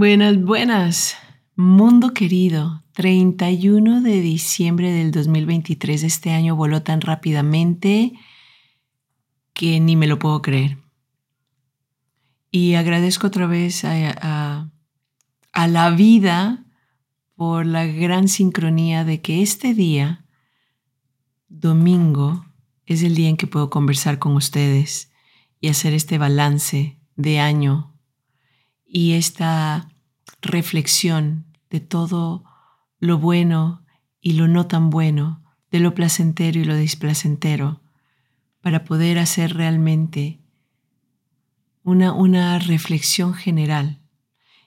Buenas, buenas. Mundo querido, 31 de diciembre del 2023. Este año voló tan rápidamente que ni me lo puedo creer. Y agradezco otra vez a, a la vida por la gran sincronía de que este día, domingo, es el día en que puedo conversar con ustedes y hacer este balance de año y esta reflexión de todo lo bueno y lo no tan bueno, de lo placentero y lo displacentero, para poder hacer realmente una, una reflexión general.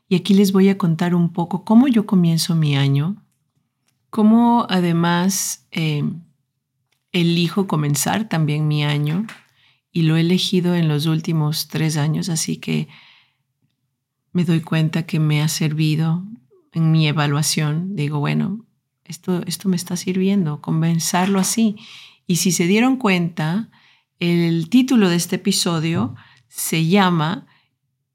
Y aquí les voy a contar un poco cómo yo comienzo mi año, cómo además eh, elijo comenzar también mi año, y lo he elegido en los últimos tres años, así que me doy cuenta que me ha servido en mi evaluación. Digo, bueno, esto, esto me está sirviendo, comenzarlo así. Y si se dieron cuenta, el título de este episodio se llama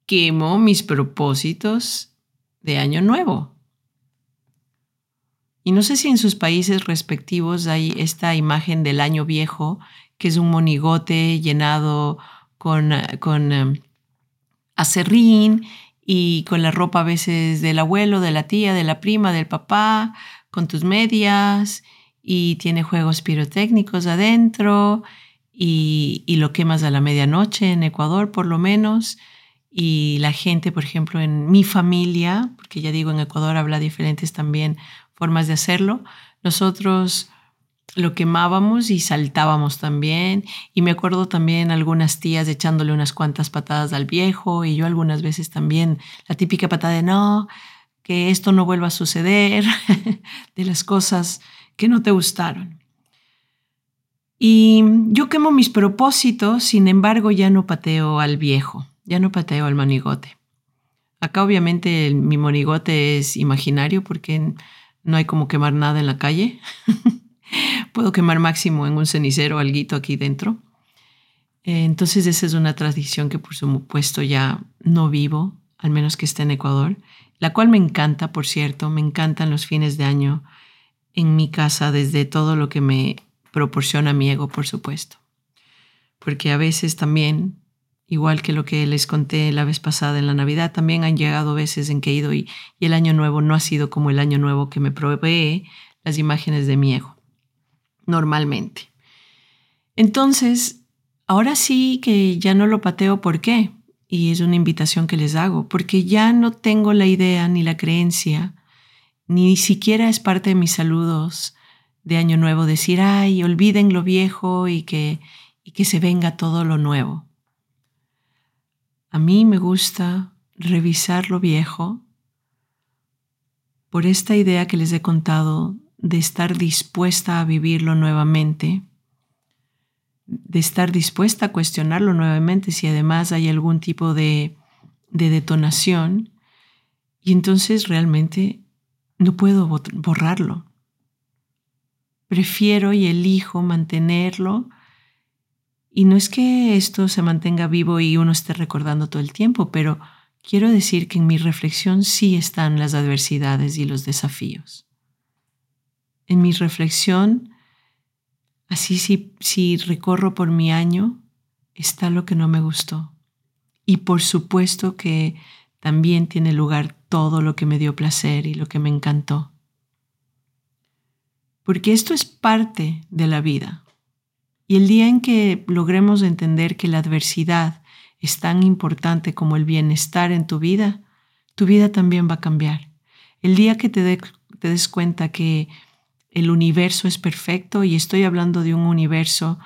Quemo mis propósitos de año nuevo. Y no sé si en sus países respectivos hay esta imagen del año viejo, que es un monigote llenado con, con um, acerrín y con la ropa a veces del abuelo, de la tía, de la prima, del papá, con tus medias y tiene juegos pirotécnicos adentro y, lo quemas a la medianoche en Ecuador por lo menos. Y la gente, por ejemplo, en mi familia, porque ya digo, en Ecuador habla diferentes también formas de hacerlo, nosotros lo quemábamos y saltábamos también. Y me acuerdo también algunas tías echándole unas cuantas patadas al viejo y yo algunas veces también la típica patada de no, que esto no vuelva a suceder, de las cosas que no te gustaron. Y yo quemo mis propósitos, sin embargo ya no pateo al viejo, ya no pateo al monigote. Acá obviamente mi monigote es imaginario porque no hay como quemar nada en la calle. Puedo quemar máximo en un cenicero alguito aquí dentro. Eh, entonces esa es una tradición que por supuesto ya no vivo, al menos que esté en Ecuador, la cual me encanta, por cierto, me encantan los fines de año en mi casa desde todo lo que me proporciona mi ego, por supuesto. Porque a veces también, igual que lo que les conté la vez pasada en la Navidad, también han llegado veces en que he ido y, y el año nuevo no ha sido como el año nuevo que me provee las imágenes de mi ego normalmente. Entonces, ahora sí que ya no lo pateo, ¿por qué? Y es una invitación que les hago, porque ya no tengo la idea ni la creencia, ni siquiera es parte de mis saludos de Año Nuevo decir, ay, olviden lo viejo y que, y que se venga todo lo nuevo. A mí me gusta revisar lo viejo por esta idea que les he contado de estar dispuesta a vivirlo nuevamente, de estar dispuesta a cuestionarlo nuevamente si además hay algún tipo de, de detonación. Y entonces realmente no puedo borrarlo. Prefiero y elijo mantenerlo. Y no es que esto se mantenga vivo y uno esté recordando todo el tiempo, pero quiero decir que en mi reflexión sí están las adversidades y los desafíos en mi reflexión, así si, si recorro por mi año, está lo que no me gustó. Y por supuesto que también tiene lugar todo lo que me dio placer y lo que me encantó. Porque esto es parte de la vida. Y el día en que logremos entender que la adversidad es tan importante como el bienestar en tu vida, tu vida también va a cambiar. El día que te, te des cuenta que el universo es perfecto y estoy hablando de un universo,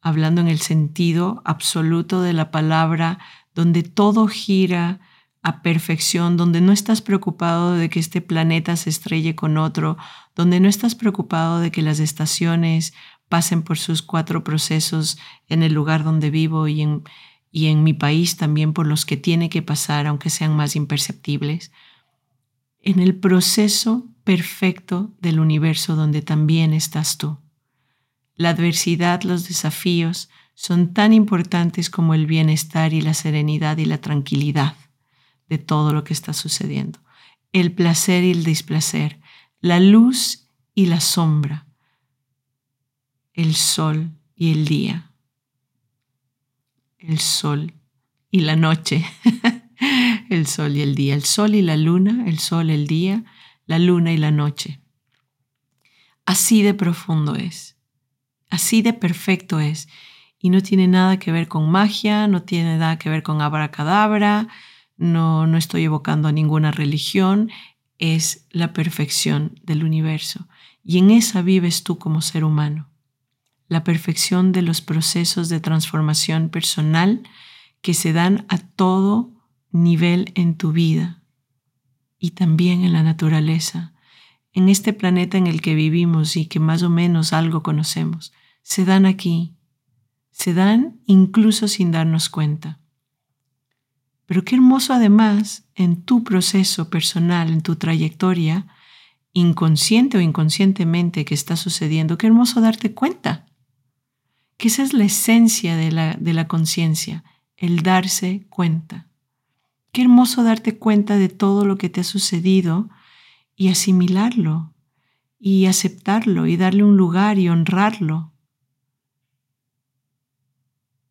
hablando en el sentido absoluto de la palabra, donde todo gira a perfección, donde no estás preocupado de que este planeta se estrelle con otro, donde no estás preocupado de que las estaciones pasen por sus cuatro procesos en el lugar donde vivo y en, y en mi país también por los que tiene que pasar, aunque sean más imperceptibles, en el proceso perfecto del universo donde también estás tú. La adversidad, los desafíos son tan importantes como el bienestar y la serenidad y la tranquilidad de todo lo que está sucediendo. El placer y el displacer, la luz y la sombra, el sol y el día, el sol y la noche, el sol y el día, el sol y la luna, el sol, el día, la luna y la noche. Así de profundo es, así de perfecto es, y no tiene nada que ver con magia, no tiene nada que ver con abracadabra, no, no estoy evocando a ninguna religión, es la perfección del universo. Y en esa vives tú como ser humano. La perfección de los procesos de transformación personal que se dan a todo nivel en tu vida y también en la naturaleza, en este planeta en el que vivimos y que más o menos algo conocemos. Se dan aquí, se dan incluso sin darnos cuenta. Pero qué hermoso además en tu proceso personal, en tu trayectoria, inconsciente o inconscientemente que está sucediendo, qué hermoso darte cuenta. Que esa es la esencia de la, de la conciencia, el darse cuenta. Qué hermoso darte cuenta de todo lo que te ha sucedido y asimilarlo y aceptarlo y darle un lugar y honrarlo.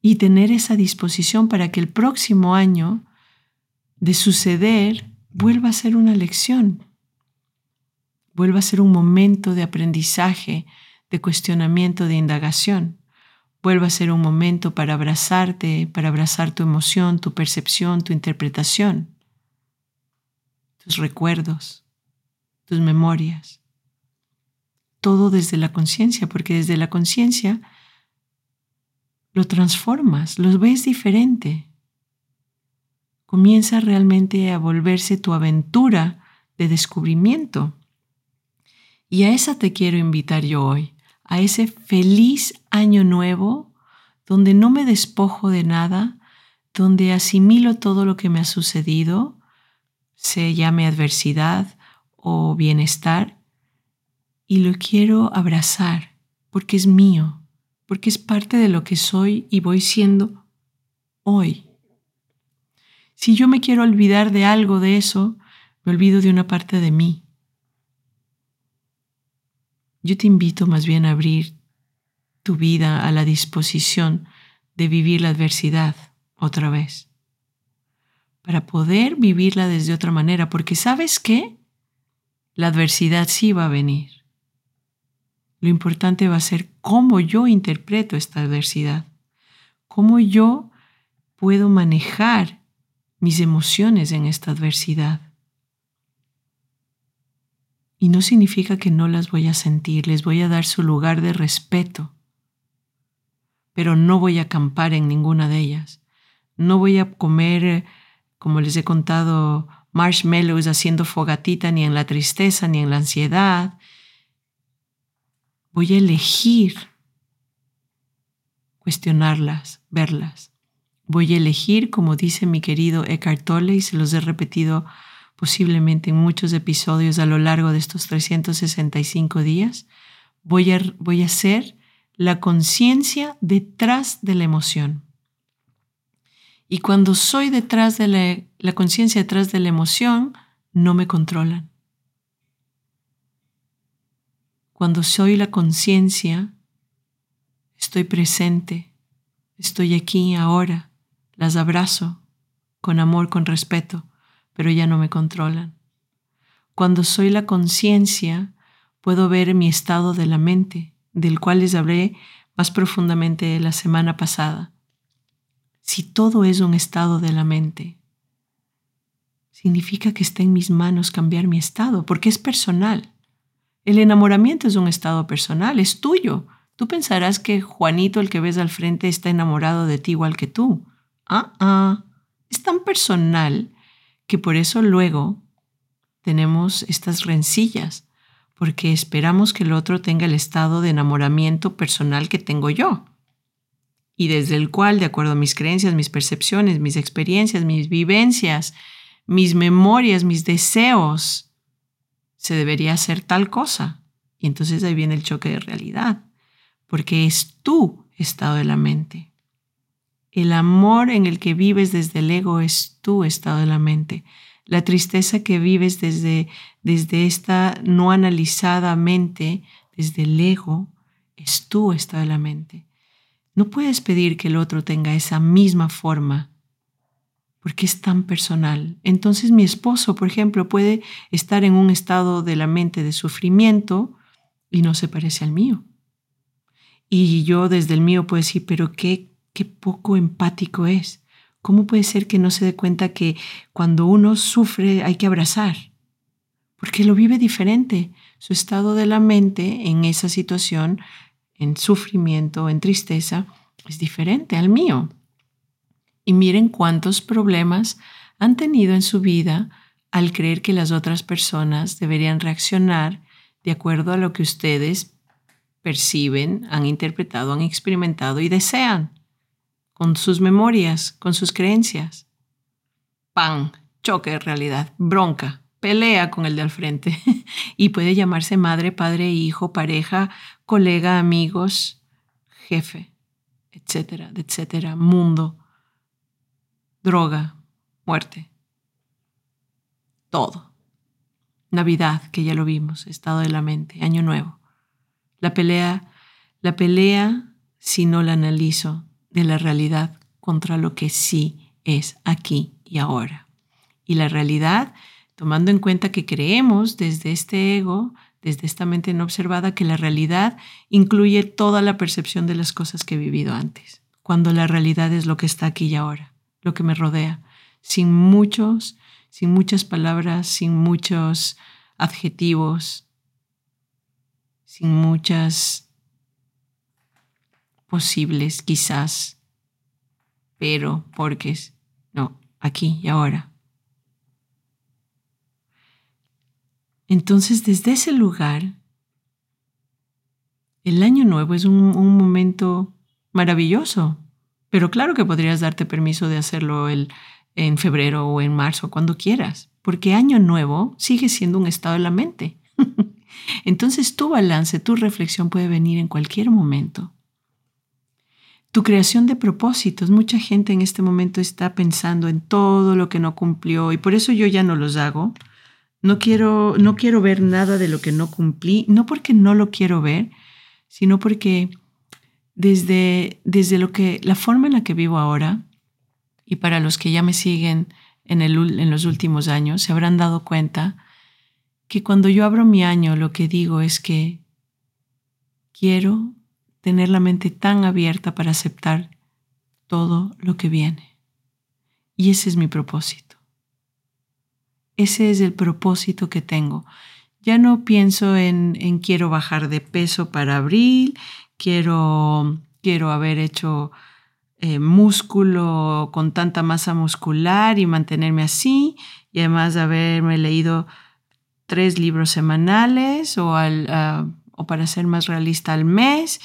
Y tener esa disposición para que el próximo año de suceder vuelva a ser una lección, vuelva a ser un momento de aprendizaje, de cuestionamiento, de indagación, vuelva a ser un momento para abrazarte, para abrazar tu emoción, tu percepción, tu interpretación, tus recuerdos, tus memorias. Todo desde la conciencia, porque desde la conciencia lo transformas, lo ves diferente comienza realmente a volverse tu aventura de descubrimiento. Y a esa te quiero invitar yo hoy, a ese feliz año nuevo donde no me despojo de nada, donde asimilo todo lo que me ha sucedido, se llame adversidad o bienestar, y lo quiero abrazar porque es mío, porque es parte de lo que soy y voy siendo hoy. Si yo me quiero olvidar de algo de eso, me olvido de una parte de mí. Yo te invito más bien a abrir tu vida a la disposición de vivir la adversidad otra vez, para poder vivirla desde otra manera, porque sabes qué, la adversidad sí va a venir. Lo importante va a ser cómo yo interpreto esta adversidad, cómo yo puedo manejar mis emociones en esta adversidad. Y no significa que no las voy a sentir, les voy a dar su lugar de respeto, pero no voy a acampar en ninguna de ellas. No voy a comer, como les he contado, marshmallows haciendo fogatita ni en la tristeza ni en la ansiedad. Voy a elegir cuestionarlas, verlas. Voy a elegir, como dice mi querido Eckhart Tolle, y se los he repetido posiblemente en muchos episodios a lo largo de estos 365 días, voy a, voy a ser la conciencia detrás de la emoción. Y cuando soy detrás de la, la conciencia detrás de la emoción, no me controlan. Cuando soy la conciencia, estoy presente, estoy aquí ahora las abrazo con amor, con respeto, pero ya no me controlan. Cuando soy la conciencia, puedo ver mi estado de la mente, del cual les hablé más profundamente la semana pasada. Si todo es un estado de la mente, significa que está en mis manos cambiar mi estado, porque es personal. El enamoramiento es un estado personal, es tuyo. Tú pensarás que Juanito, el que ves al frente, está enamorado de ti igual que tú. Ah, ah, es tan personal que por eso luego tenemos estas rencillas, porque esperamos que el otro tenga el estado de enamoramiento personal que tengo yo, y desde el cual, de acuerdo a mis creencias, mis percepciones, mis experiencias, mis vivencias, mis memorias, mis deseos, se debería hacer tal cosa. Y entonces ahí viene el choque de realidad, porque es tu estado de la mente. El amor en el que vives desde el ego es tu estado de la mente. La tristeza que vives desde, desde esta no analizada mente, desde el ego, es tu estado de la mente. No puedes pedir que el otro tenga esa misma forma porque es tan personal. Entonces mi esposo, por ejemplo, puede estar en un estado de la mente de sufrimiento y no se parece al mío. Y yo desde el mío puedo decir, pero qué, qué poco empático es. ¿Cómo puede ser que no se dé cuenta que cuando uno sufre hay que abrazar? Porque lo vive diferente. Su estado de la mente en esa situación, en sufrimiento, en tristeza, es diferente al mío. Y miren cuántos problemas han tenido en su vida al creer que las otras personas deberían reaccionar de acuerdo a lo que ustedes perciben, han interpretado, han experimentado y desean, con sus memorias, con sus creencias. Pan, choque de realidad, bronca, pelea con el de al frente y puede llamarse madre, padre, hijo, pareja, colega, amigos, jefe, etcétera, etcétera, mundo, droga, muerte, todo. Navidad, que ya lo vimos, estado de la mente, año nuevo. La pelea, la pelea, si no la analizo, de la realidad contra lo que sí es aquí y ahora. Y la realidad, tomando en cuenta que creemos desde este ego, desde esta mente no observada, que la realidad incluye toda la percepción de las cosas que he vivido antes, cuando la realidad es lo que está aquí y ahora, lo que me rodea, sin muchos sin muchas palabras, sin muchos adjetivos, sin muchas posibles quizás, pero porque no, aquí y ahora. Entonces, desde ese lugar, el año nuevo es un, momento maravilloso, pero claro que podrías darte permiso de hacerlo el en febrero o en marzo, cuando quieras, porque año nuevo sigue siendo un estado de la mente. Entonces tu balance, tu reflexión puede venir en cualquier momento. Tu creación de propósitos, mucha gente en este momento está pensando en todo lo que no cumplió y por eso yo ya no los hago. No quiero, no quiero ver nada de lo que no cumplí, no porque no lo quiero ver, sino porque desde, desde lo que, la forma en la que vivo ahora, y para los que ya me siguen en, el, en los últimos años, se habrán dado cuenta que cuando yo abro mi año lo que digo es que quiero tener la mente tan abierta para aceptar todo lo que viene. Y ese es mi propósito. Ese es el propósito que tengo. Ya no pienso en, quiero bajar de peso para abril, quiero, quiero haber hecho eh, músculo con tanta masa muscular y mantenerme así, y además de haberme leído tres libros semanales o, al, ah, o para ser más realista al mes,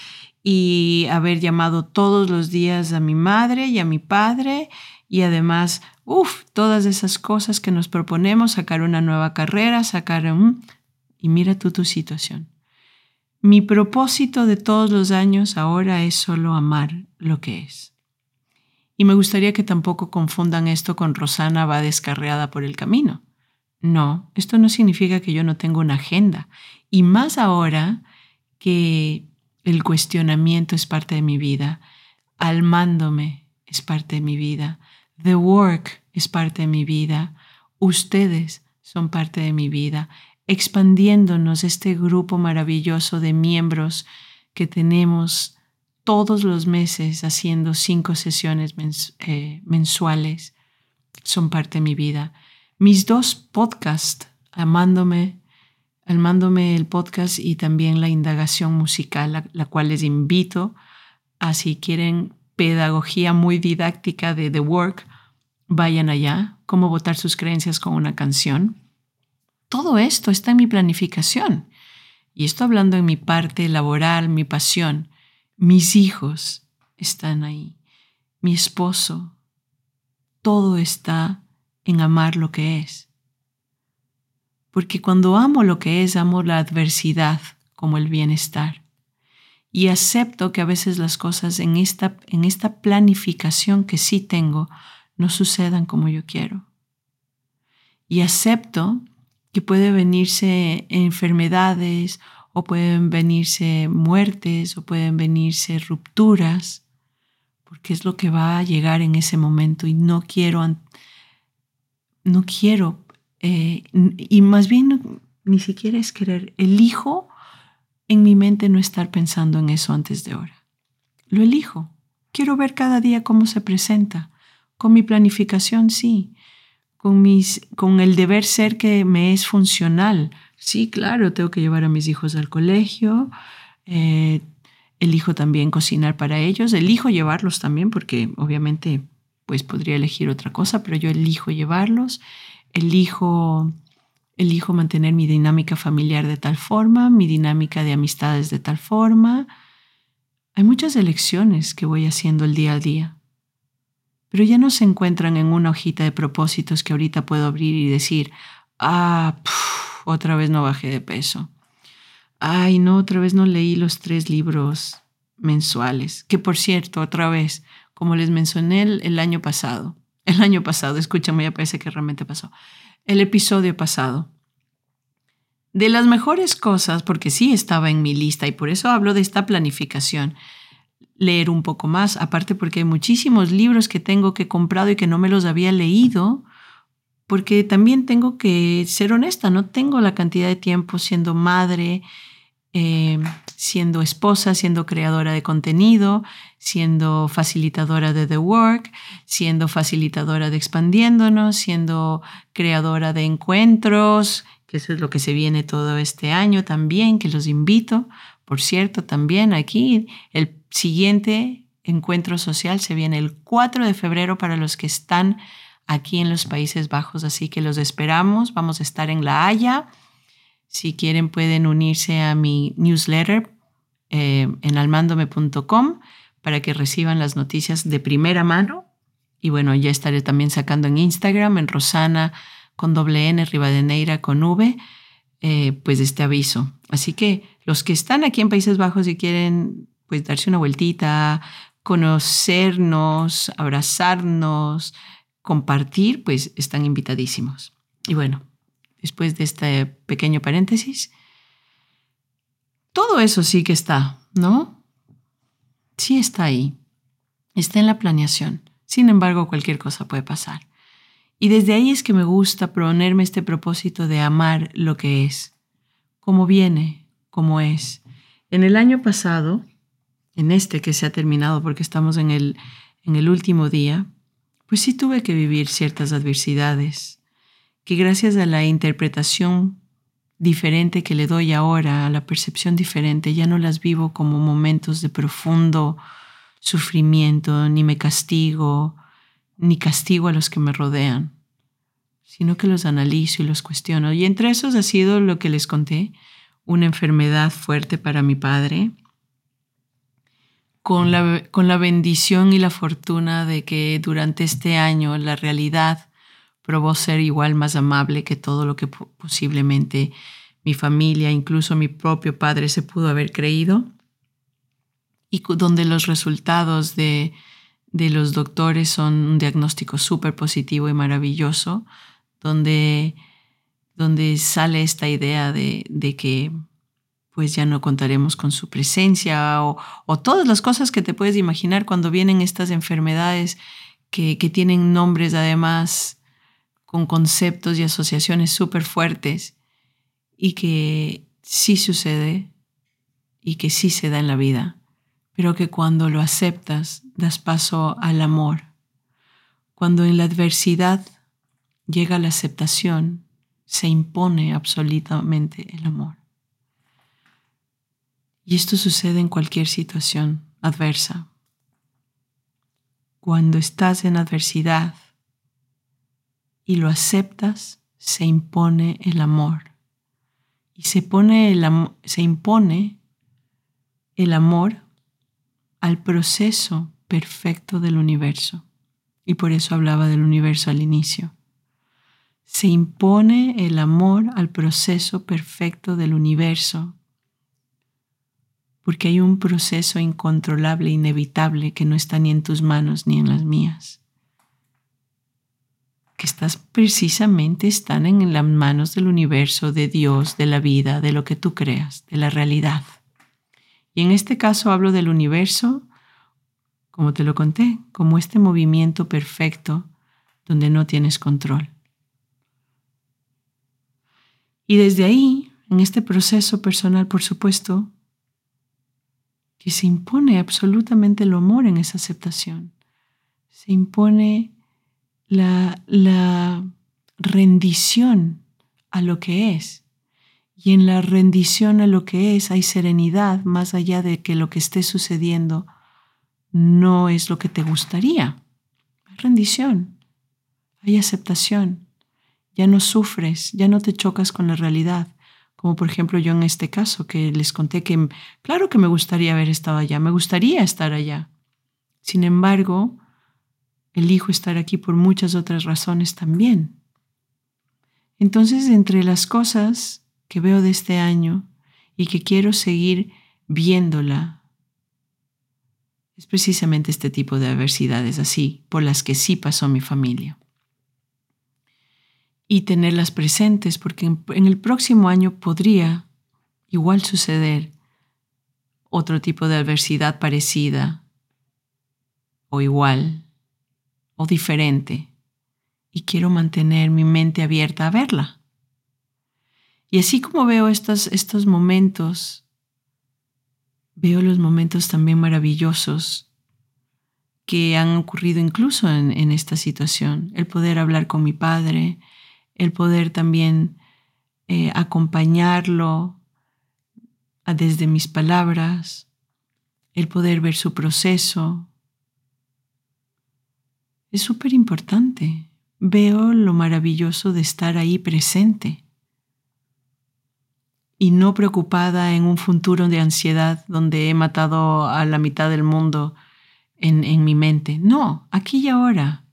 y haber llamado todos los días a mi madre y a mi padre, y además, uff, todas esas cosas que nos proponemos, sacar una nueva carrera, sacar un... Y mira tú tu situación. Mi propósito de todos los años ahora es solo amar lo que es. Y me gustaría que tampoco confundan esto con Rosana va descarreada por el camino. No, esto no significa que yo no tengo una agenda. Y más ahora que el cuestionamiento es parte de mi vida, almándome es parte de mi vida, the work es parte de mi vida, ustedes son parte de mi vida, expandiéndonos este grupo maravilloso de miembros que tenemos todos los meses haciendo cinco sesiones eh, mensuales son parte de mi vida. Mis dos podcasts, Amándome, Amándome el podcast y también la indagación musical, la, cual les invito a si quieren pedagogía muy didáctica de The Work, vayan allá, cómo votar sus creencias con una canción. Todo esto está en mi planificación. Y esto hablando en mi parte laboral, mi pasión. Mis hijos están ahí. Mi esposo. Todo está en amar lo que es. Porque cuando amo lo que es, amo la adversidad como el bienestar. Y acepto que a veces las cosas en esta, en esta planificación que sí tengo no sucedan como yo quiero. Y acepto que puede venirse enfermedades o pueden venirse muertes o pueden venirse rupturas, porque es lo que va a llegar en ese momento y no quiero, no quiero, eh, y más bien ni siquiera es querer, elijo en mi mente no estar pensando en eso antes de ahora. Lo elijo. Quiero ver cada día cómo se presenta. Con mi planificación, sí. Con, mis, con el deber ser que me es funcional. Sí, claro, tengo que llevar a mis hijos al colegio. Eh, elijo también cocinar para ellos. Elijo llevarlos también porque obviamente pues podría elegir otra cosa, pero yo elijo llevarlos. Elijo elijo mantener mi dinámica familiar de tal forma, mi dinámica de amistades de tal forma. Hay muchas elecciones que voy haciendo el día a día, pero ya no se encuentran en una hojita de propósitos que ahorita puedo abrir y decir, ah, otra vez no bajé de peso. Ay, no, otra vez no leí los tres libros mensuales, que por cierto, otra vez, como les mencioné el año pasado, el año pasado, escúchame, ya parece que realmente pasó el episodio pasado. De las mejores cosas, porque sí estaba en mi lista y por eso hablo de esta planificación, leer un poco más, aparte porque hay muchísimos libros que tengo que he comprado y que no me los había leído, porque también tengo que ser honesta, no tengo la cantidad de tiempo siendo madre, eh, siendo esposa, siendo creadora de contenido, siendo facilitadora de The Work, siendo facilitadora de Expandiéndonos, siendo creadora de encuentros, que eso es lo que se viene todo este año también, que los invito. Por cierto, también aquí el siguiente encuentro social se viene el 4 de febrero para los que están aquí en los Países Bajos, así que los esperamos. Vamos a estar en La Haya si quieren pueden unirse a mi newsletter eh, en almandome.com para que reciban las noticias de primera mano. Y bueno, ya estaré también sacando en Instagram, en Rosana con doble N, Rivadeneira con V, eh, pues este aviso. Así que los que están aquí en Países Bajos y quieren pues darse una vueltita, conocernos, abrazarnos, compartir, pues están invitadísimos. Y bueno, después de este pequeño paréntesis. Todo eso sí que está, ¿no? Sí está ahí. Está en la planeación. Sin embargo, cualquier cosa puede pasar. Y desde ahí es que me gusta ponerme este propósito de amar lo que es, como viene, como es. En el año pasado, en este que se ha terminado porque estamos en el, en el último día, pues sí tuve que vivir ciertas adversidades, que gracias a la interpretación diferente que le doy ahora, a la percepción diferente, ya no las vivo como momentos de profundo sufrimiento, ni me castigo, ni castigo a los que me rodean, sino que los analizo y los cuestiono. Y entre esos ha sido lo que les conté, una enfermedad fuerte para mi padre, con la, con la bendición y la fortuna de que durante este año la realidad probó ser igual más amable que todo lo que posiblemente mi familia, incluso mi propio padre se pudo haber creído, y donde los resultados de, de los doctores son un diagnóstico súper positivo y maravilloso, donde, donde sale esta idea de, de, que pues ya no contaremos con su presencia o, o, todas las cosas que te puedes imaginar cuando vienen estas enfermedades que, que tienen nombres además con conceptos y asociaciones súper fuertes y que sí sucede y que sí se da en la vida, pero que cuando lo aceptas das paso al amor. Cuando en la adversidad llega la aceptación, se impone absolutamente el amor. Y esto sucede en cualquier situación adversa. Cuando estás en adversidad, y lo aceptas, se impone el amor. Y se, pone el se impone el amor al proceso perfecto del universo. Y por eso hablaba del universo al inicio. Se impone el amor al proceso perfecto del universo porque hay un proceso incontrolable, inevitable, que no está ni en tus manos ni en las mías. Que estás precisamente, están en las manos del universo, de Dios, de la vida, de lo que tú creas, de la realidad. Y en este caso hablo del universo, como te lo conté, como este movimiento perfecto donde no tienes control. Y desde ahí, en este proceso personal, por supuesto, que se impone absolutamente el amor en esa aceptación. Se impone la, rendición a lo que es. Y en la rendición a lo que es hay serenidad más allá de que lo que esté sucediendo no es lo que te gustaría. Hay rendición, hay aceptación. Ya no sufres, ya no te chocas con la realidad, como por ejemplo yo en este caso, que les conté que claro que me gustaría haber estado allá, me gustaría estar allá. Sin embargo, elijo estar aquí por muchas otras razones también. Entonces, entre las cosas que veo de este año y que quiero seguir viéndola, es precisamente este tipo de adversidades así, por las que sí pasó mi familia y tenerlas presentes, porque en, el próximo año podría igual suceder otro tipo de adversidad parecida o igual o diferente y quiero mantener mi mente abierta a verla. Y así como veo estos, estos momentos, veo los momentos también maravillosos que han ocurrido incluso en, en esta situación. El poder hablar con mi padre, el poder también eh, acompañarlo desde mis palabras, el poder ver su proceso. Es súper importante. Veo lo maravilloso de estar ahí presente y no preocupada en un futuro de ansiedad donde he matado a la mitad del mundo en, en mi mente. No, aquí y ahora,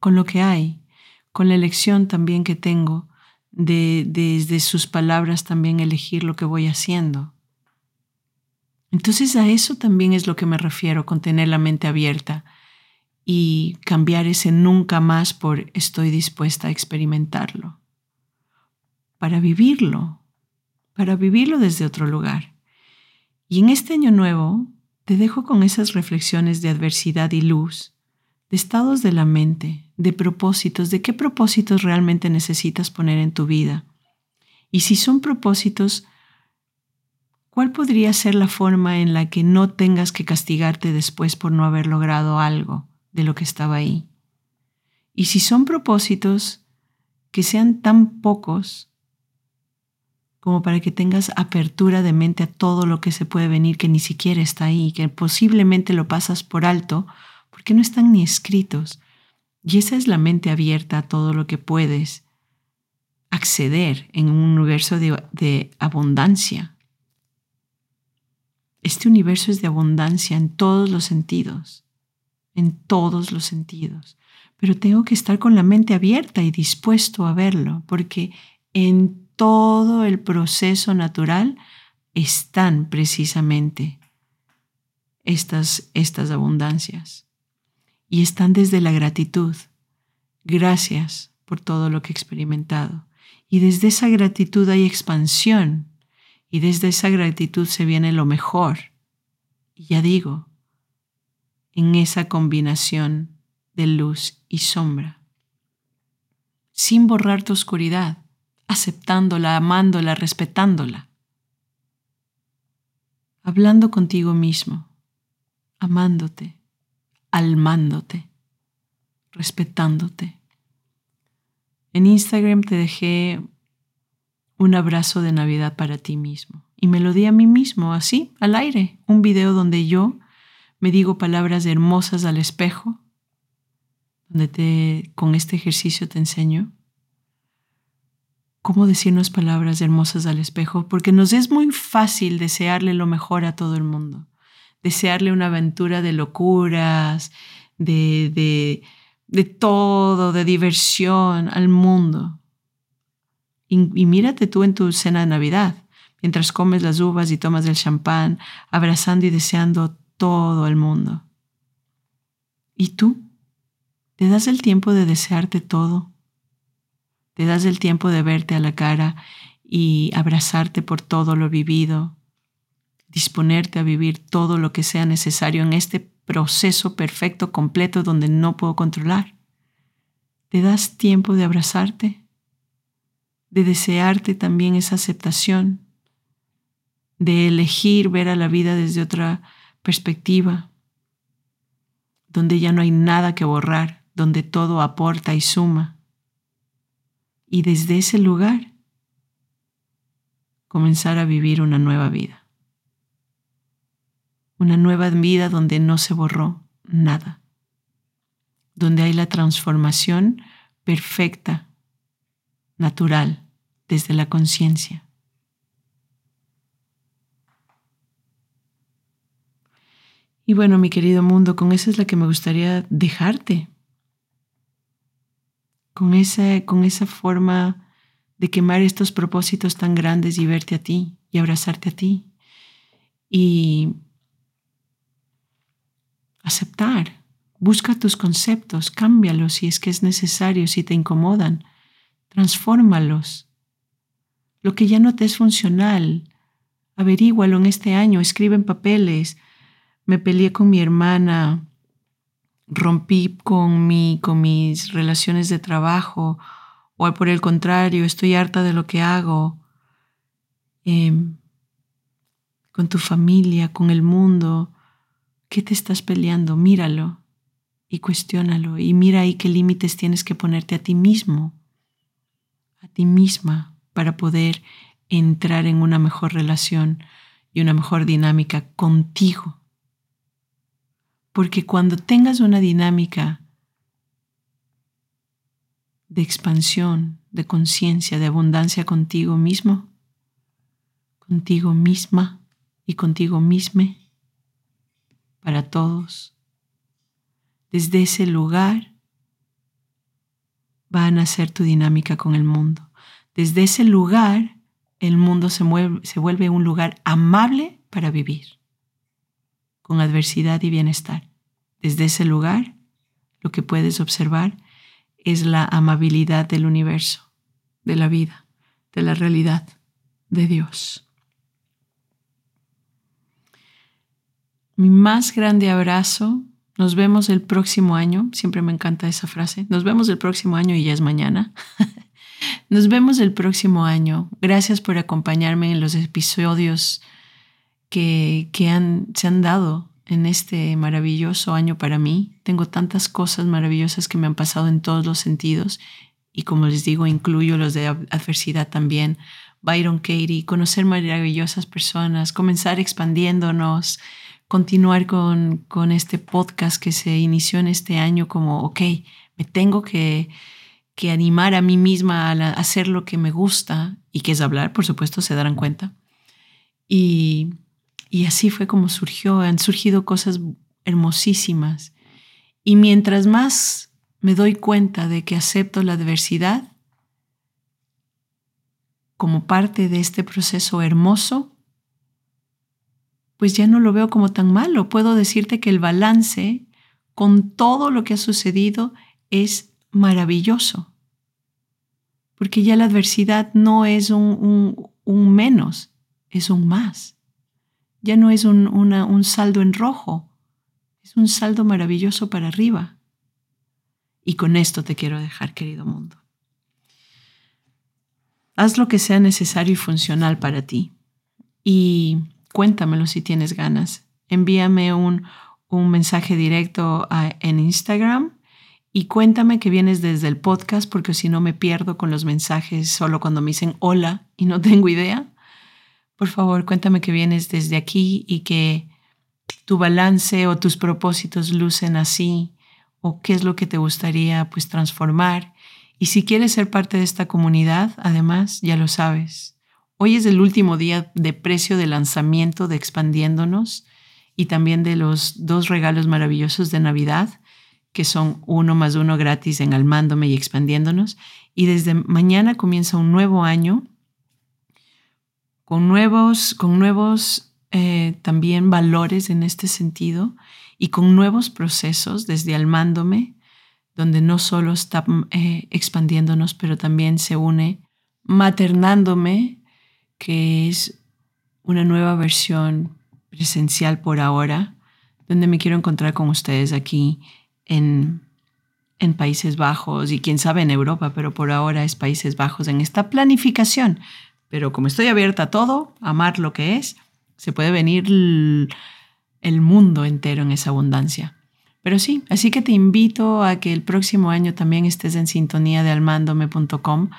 con lo que hay con la elección también que tengo de desde sus palabras también elegir lo que voy haciendo. Entonces a eso también es lo que me refiero con tener la mente abierta y cambiar ese nunca más por estoy dispuesta a experimentarlo, para vivirlo, para vivirlo desde otro lugar. Y en este año nuevo te dejo con esas reflexiones de adversidad y luz de estados de la mente, de propósitos, de qué propósitos realmente necesitas poner en tu vida. Y si son propósitos, ¿cuál podría ser la forma en la que no tengas que castigarte después por no haber logrado algo de lo que estaba ahí? Y si son propósitos, que sean tan pocos como para que tengas apertura de mente a todo lo que se puede venir que ni siquiera está ahí, que posiblemente lo pasas por alto porque no están ni escritos. Y esa es la mente abierta a todo lo que puedes acceder en un universo de, de abundancia. Este universo es de abundancia en todos los sentidos, en todos los sentidos. Pero tengo que estar con la mente abierta y dispuesto a verlo, porque en todo el proceso natural están precisamente estas, estas abundancias y están desde la gratitud. Gracias por todo lo que he experimentado. Y desde esa gratitud hay expansión y desde esa gratitud se viene lo mejor. Y ya digo, en esa combinación de luz y sombra, sin borrar tu oscuridad, aceptándola, amándola, respetándola, hablando contigo mismo, amándote, almándote, respetándote. En Instagram te dejé un abrazo de Navidad para ti mismo y me lo di a mí mismo, así, al aire, un video donde yo me digo palabras hermosas al espejo donde te, con este ejercicio te enseño cómo decirnos palabras hermosas al espejo, porque nos es muy fácil desearle lo mejor a todo el mundo, desearle una aventura de locuras, de, de, de todo, de diversión al mundo. Y, mírate tú en tu cena de Navidad, mientras comes las uvas y tomas el champán, abrazando y deseando todo el mundo. ¿Y tú? ¿Te das el tiempo de desearte todo? ¿Te das el tiempo de verte a la cara y abrazarte por todo lo vivido? Disponerte a vivir todo lo que sea necesario en este proceso perfecto, completo, donde no puedo controlar. ¿Te das tiempo de abrazarte? De desearte también esa aceptación, de elegir ver a la vida desde otra perspectiva, donde ya no hay nada que borrar, donde todo aporta y suma. Y desde ese lugar comenzar a vivir una nueva vida. Una nueva vida donde no se borró nada, donde hay la transformación perfecta, natural, desde la conciencia. Y bueno, mi querido mundo, con esa es la que me gustaría dejarte. Con esa, con esa forma de quemar estos propósitos tan grandes y verte a ti y abrazarte a ti. Y aceptar. Busca tus conceptos, cámbialos si es que es necesario, si te incomodan. Transfórmalos. Lo que ya no te es funcional, averígualo en este año, escribe en papeles, me peleé con mi hermana, rompí con, mi, con mis relaciones de trabajo, o por el contrario, estoy harta de lo que hago, em, con tu familia, con el mundo, ¿qué te estás peleando? Míralo y cuestiónalo y mira ahí qué límites tienes que ponerte a ti mismo, a ti misma, para poder entrar en una mejor relación y una mejor dinámica contigo porque cuando tengas una dinámica de expansión, de conciencia, de abundancia contigo mismo, contigo misma y contigo misma, para todos, desde ese lugar va a nacer tu dinámica con el mundo. Desde ese lugar el mundo se, se vuelve un lugar amable para vivir con adversidad y bienestar. Desde ese lugar, lo que puedes observar es la amabilidad del universo, de la vida, de la realidad, de Dios. Mi más grande abrazo. Nos vemos el próximo año. Siempre me encanta esa frase. Nos vemos el próximo año y ya es mañana. Nos vemos el próximo año. Gracias por acompañarme en los episodios que, han, se han dado en este maravilloso año para mí. Tengo tantas cosas maravillosas que me han pasado en todos los sentidos y como les digo, incluyo los de adversidad también. Byron Katie, conocer maravillosas personas, comenzar expandiéndonos, continuar con, con este podcast que se inició en este año como, ok, me tengo que, que animar a mí misma a, a hacer lo que me gusta y que es hablar, por supuesto, se darán cuenta. Y y así fue como surgió, han surgido cosas hermosísimas. Y mientras más me doy cuenta de que acepto la adversidad como parte de este proceso hermoso, pues ya no lo veo como tan malo. Puedo decirte que el balance con todo lo que ha sucedido es maravilloso, porque ya la adversidad no es un, un menos, es un más ya no es un, saldo en rojo, es un saldo maravilloso para arriba. Y con esto te quiero dejar, querido mundo. Haz lo que sea necesario y funcional para ti. Y cuéntamelo si tienes ganas. Envíame un mensaje directo en Instagram y cuéntame que vienes desde el podcast porque si no me pierdo con los mensajes solo cuando me dicen hola y no tengo idea. Por favor, cuéntame que vienes desde aquí y que tu balance o tus propósitos lucen así o qué es lo que te gustaría pues transformar. Y si quieres ser parte de esta comunidad, además, ya lo sabes. Hoy es el último día de precio de lanzamiento de Expandiéndonos y también de los dos regalos maravillosos de Navidad, que son uno más uno gratis en Almándome y Expandiéndonos. Y desde mañana comienza un nuevo año con nuevos, con nuevos eh, también valores en este sentido y con nuevos procesos desde Almándome, donde no solo está eh, expandiéndonos, pero también se une maternándome, que es una nueva versión presencial por ahora, donde me quiero encontrar con ustedes aquí en, en Países Bajos y quién sabe en Europa, pero por ahora es Países Bajos en esta planificación. Pero como estoy abierta a todo, amar lo que es, se puede venir el mundo entero en esa abundancia. Pero sí, así que te invito a que el próximo año también estés en sintonía de almándome.com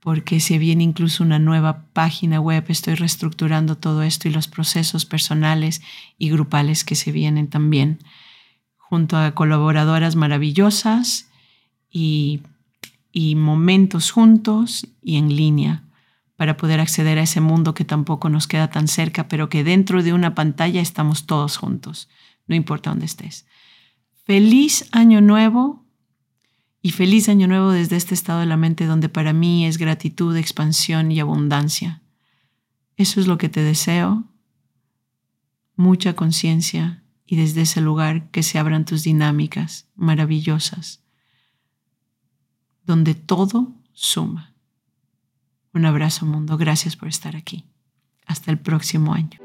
porque se viene incluso una nueva página web, estoy reestructurando todo esto y los procesos personales y grupales que se vienen también, junto a colaboradoras maravillosas y, y momentos juntos y en línea para poder acceder a ese mundo que tampoco nos queda tan cerca, pero que dentro de una pantalla estamos todos juntos, no importa dónde estés. Feliz año nuevo y feliz año nuevo desde este estado de la mente donde para mí es gratitud, expansión y abundancia. Eso es lo que te deseo, mucha conciencia y desde ese lugar que se abran tus dinámicas maravillosas, donde todo suma. Un abrazo mundo, gracias por estar aquí. Hasta el próximo año.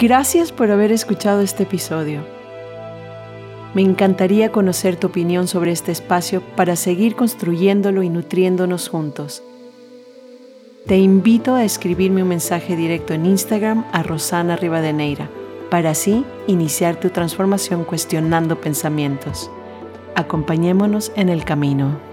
Gracias por haber escuchado este episodio. Me encantaría conocer tu opinión sobre este espacio para seguir construyéndolo y nutriéndonos juntos. Te invito a escribirme un mensaje directo en Instagram a Rosana Rivadeneira para así iniciar tu transformación cuestionando pensamientos. Acompañémonos en el camino.